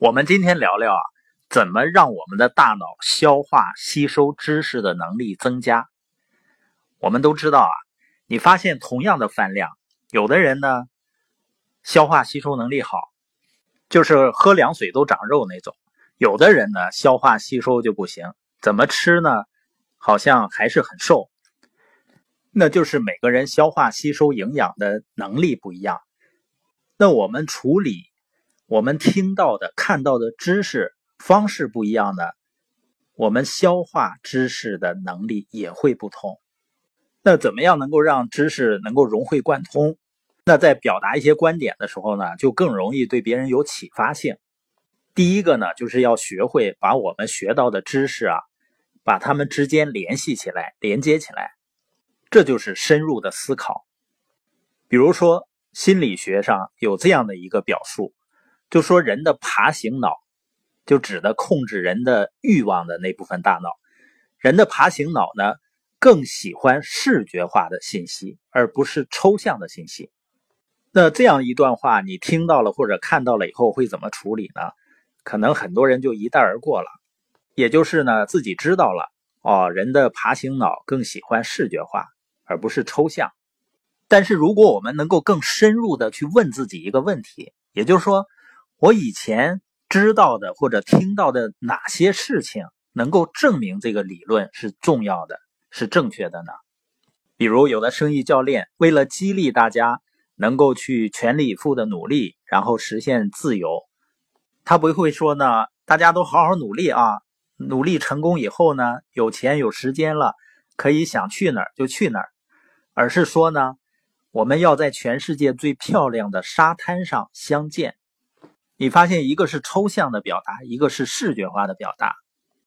我们今天聊聊啊，怎么让我们的大脑消化吸收知识的能力增加。我们都知道啊，你发现同样的饭量，有的人呢消化吸收能力好，就是喝凉水都长肉那种；有的人呢消化吸收就不行，怎么吃呢，好像还是很瘦。那就是每个人消化吸收营养的能力不一样。那我们处理。我们听到的、看到的知识方式不一样的，我们消化知识的能力也会不同。那怎么样能够让知识能够融会贯通？那在表达一些观点的时候呢，就更容易对别人有启发性。第一个呢，就是要学会把我们学到的知识啊，把它们之间联系起来、连接起来，这就是深入的思考。比如说，心理学上有这样的一个表述。就说人的爬行脑，就指的控制人的欲望的那部分大脑。人的爬行脑呢，更喜欢视觉化的信息，而不是抽象的信息。那这样一段话，你听到了或者看到了以后，会怎么处理呢？可能很多人就一带而过了。也就是呢，自己知道了哦，人的爬行脑更喜欢视觉化，而不是抽象。但是如果我们能够更深入的去问自己一个问题，也就是说。我以前知道的或者听到的哪些事情能够证明这个理论是重要的、是正确的呢？比如，有的生意教练为了激励大家能够去全力以赴的努力，然后实现自由，他不会说呢，大家都好好努力啊，努力成功以后呢，有钱有时间了，可以想去哪儿就去哪儿，而是说呢，我们要在全世界最漂亮的沙滩上相见。你发现一个是抽象的表达，一个是视觉化的表达，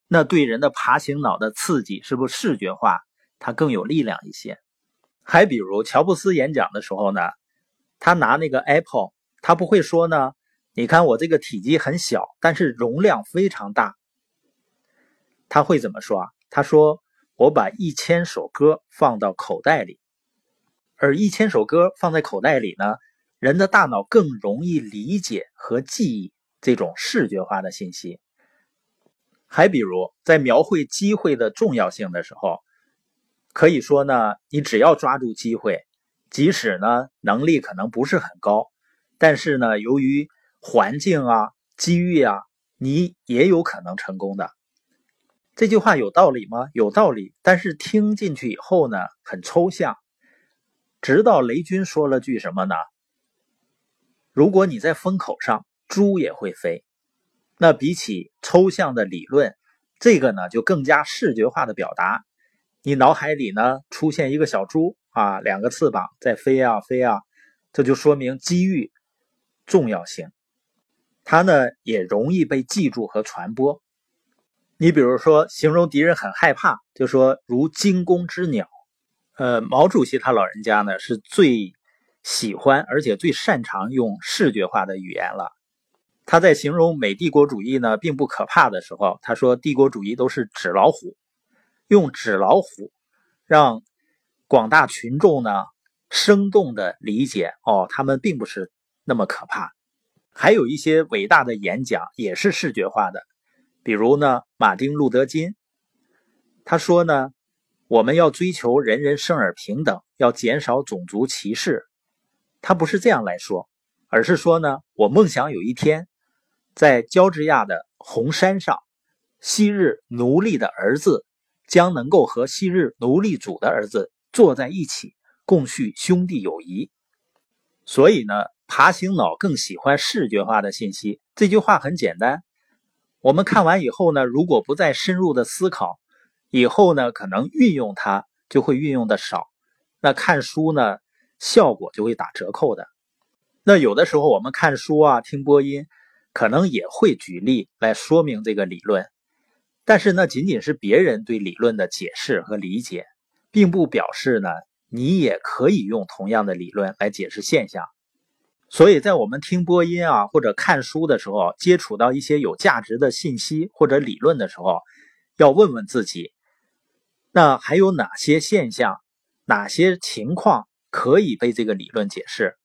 那对人的爬行脑的刺激是不是视觉化它更有力量一些？还比如乔布斯演讲的时候呢，他拿那个 Apple，他不会说呢，你看我这个体积很小，但是容量非常大。他会怎么说啊？他说我把一千首歌放到口袋里，而一千首歌放在口袋里呢？人的大脑更容易理解和记忆这种视觉化的信息。还比如，在描绘机会的重要性的时候，可以说呢，你只要抓住机会，即使呢能力可能不是很高，但是呢，由于环境啊、机遇啊，你也有可能成功的。这句话有道理吗？有道理，但是听进去以后呢，很抽象。直到雷军说了句什么呢？如果你在风口上，猪也会飞。那比起抽象的理论，这个呢就更加视觉化的表达。你脑海里呢出现一个小猪啊，两个翅膀在飞啊飞啊，这就说明机遇重要性。它呢也容易被记住和传播。你比如说，形容敌人很害怕，就说如惊弓之鸟。呃，毛主席他老人家呢是最。喜欢而且最擅长用视觉化的语言了。他在形容美帝国主义呢并不可怕的时候，他说帝国主义都是纸老虎，用纸老虎让广大群众呢生动的理解哦，他们并不是那么可怕。还有一些伟大的演讲也是视觉化的，比如呢马丁路德金，他说呢我们要追求人人生而平等，要减少种族歧视。他不是这样来说，而是说呢，我梦想有一天，在乔治亚的红山上，昔日奴隶的儿子将能够和昔日奴隶主的儿子坐在一起，共叙兄弟友谊。所以呢，爬行脑更喜欢视觉化的信息。这句话很简单，我们看完以后呢，如果不再深入的思考，以后呢，可能运用它就会运用的少。那看书呢？效果就会打折扣的。那有的时候我们看书啊、听播音，可能也会举例来说明这个理论，但是那仅仅是别人对理论的解释和理解，并不表示呢你也可以用同样的理论来解释现象。所以在我们听播音啊或者看书的时候，接触到一些有价值的信息或者理论的时候，要问问自己，那还有哪些现象、哪些情况？可以被这个理论解释，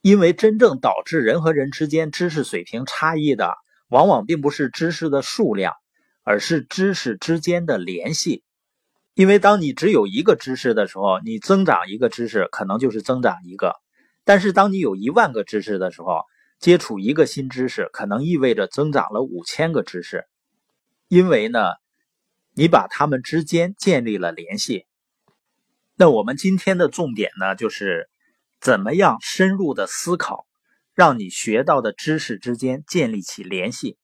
因为真正导致人和人之间知识水平差异的，往往并不是知识的数量，而是知识之间的联系。因为当你只有一个知识的时候，你增长一个知识可能就是增长一个；但是当你有一万个知识的时候，接触一个新知识可能意味着增长了五千个知识。因为呢，你把它们之间建立了联系。那我们今天的重点呢，就是怎么样深入的思考，让你学到的知识之间建立起联系。